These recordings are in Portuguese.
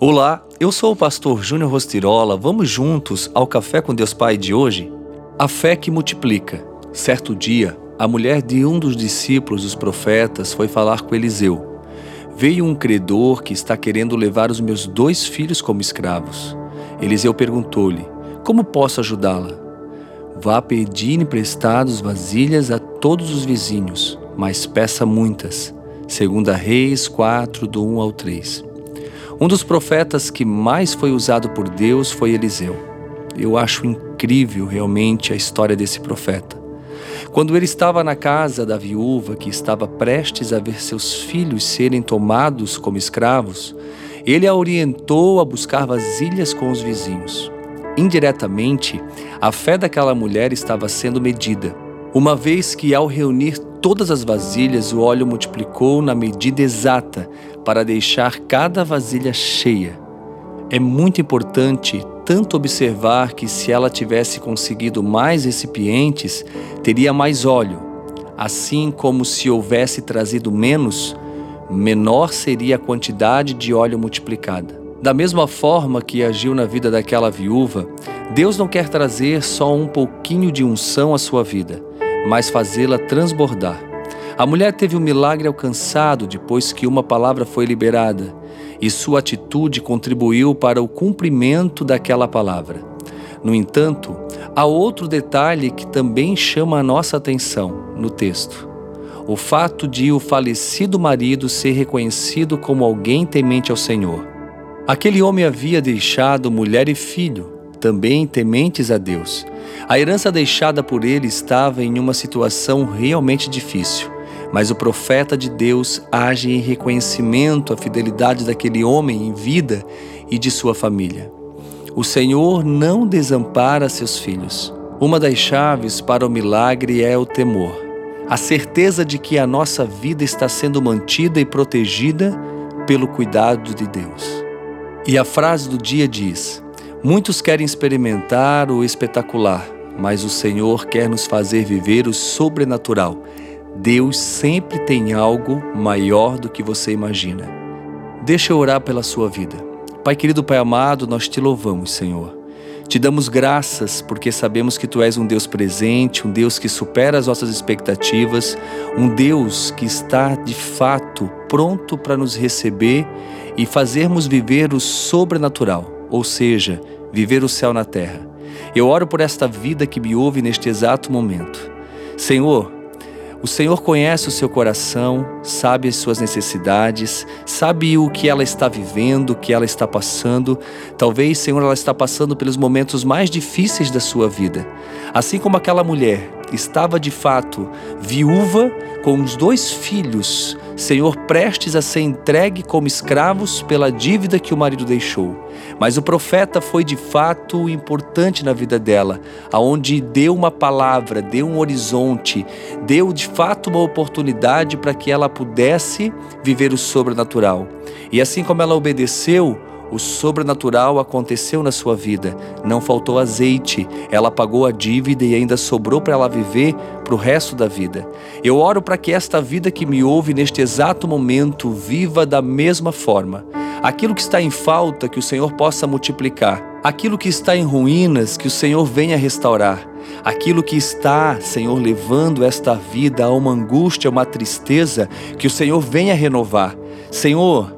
Olá, eu sou o pastor Júnior Rostirola. Vamos juntos ao Café com Deus Pai de hoje? A fé que multiplica. Certo dia, a mulher de um dos discípulos dos profetas foi falar com Eliseu. Veio um credor que está querendo levar os meus dois filhos como escravos. Eliseu perguntou-lhe: Como posso ajudá-la? Vá pedir emprestados vasilhas a todos os vizinhos, mas peça muitas. Segunda Reis 4, do 1 ao 3. Um dos profetas que mais foi usado por Deus foi Eliseu. Eu acho incrível realmente a história desse profeta. Quando ele estava na casa da viúva que estava prestes a ver seus filhos serem tomados como escravos, ele a orientou a buscar vasilhas com os vizinhos. Indiretamente, a fé daquela mulher estava sendo medida, uma vez que, ao reunir todas as vasilhas, o óleo multiplicou na medida exata para deixar cada vasilha cheia. É muito importante tanto observar que se ela tivesse conseguido mais recipientes, teria mais óleo. Assim como se houvesse trazido menos, menor seria a quantidade de óleo multiplicada. Da mesma forma que agiu na vida daquela viúva, Deus não quer trazer só um pouquinho de unção à sua vida, mas fazê-la transbordar. A mulher teve um milagre alcançado depois que uma palavra foi liberada, e sua atitude contribuiu para o cumprimento daquela palavra. No entanto, há outro detalhe que também chama a nossa atenção no texto. O fato de o falecido marido ser reconhecido como alguém temente ao Senhor. Aquele homem havia deixado mulher e filho, também tementes a Deus. A herança deixada por ele estava em uma situação realmente difícil. Mas o profeta de Deus age em reconhecimento à fidelidade daquele homem em vida e de sua família. O Senhor não desampara seus filhos. Uma das chaves para o milagre é o temor, a certeza de que a nossa vida está sendo mantida e protegida pelo cuidado de Deus. E a frase do dia diz: Muitos querem experimentar o espetacular, mas o Senhor quer nos fazer viver o sobrenatural Deus sempre tem algo maior do que você imagina. Deixa eu orar pela sua vida. Pai querido, Pai amado, nós te louvamos, Senhor. Te damos graças porque sabemos que Tu és um Deus presente, um Deus que supera as nossas expectativas, um Deus que está de fato pronto para nos receber e fazermos viver o sobrenatural, ou seja, viver o céu na terra. Eu oro por esta vida que me ouve neste exato momento. Senhor, o Senhor conhece o seu coração, sabe as suas necessidades, sabe o que ela está vivendo, o que ela está passando. Talvez, Senhor, ela está passando pelos momentos mais difíceis da sua vida. Assim como aquela mulher estava de fato viúva com os dois filhos, Senhor, prestes a ser entregue como escravos pela dívida que o marido deixou. Mas o profeta foi de fato importante na vida dela, aonde deu uma palavra, deu um horizonte, deu de fato uma oportunidade para que ela pudesse viver o sobrenatural. E assim como ela obedeceu, o sobrenatural aconteceu na sua vida. Não faltou azeite, ela pagou a dívida e ainda sobrou para ela viver para o resto da vida. Eu oro para que esta vida que me ouve neste exato momento viva da mesma forma. Aquilo que está em falta, que o Senhor possa multiplicar. Aquilo que está em ruínas, que o Senhor venha restaurar. Aquilo que está, Senhor, levando esta vida a uma angústia, uma tristeza, que o Senhor venha renovar. Senhor,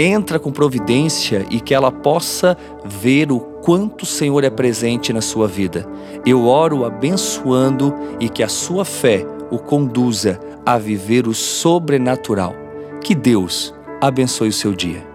entra com providência e que ela possa ver o quanto o Senhor é presente na sua vida. Eu oro abençoando e que a sua fé o conduza a viver o sobrenatural. Que Deus abençoe o seu dia.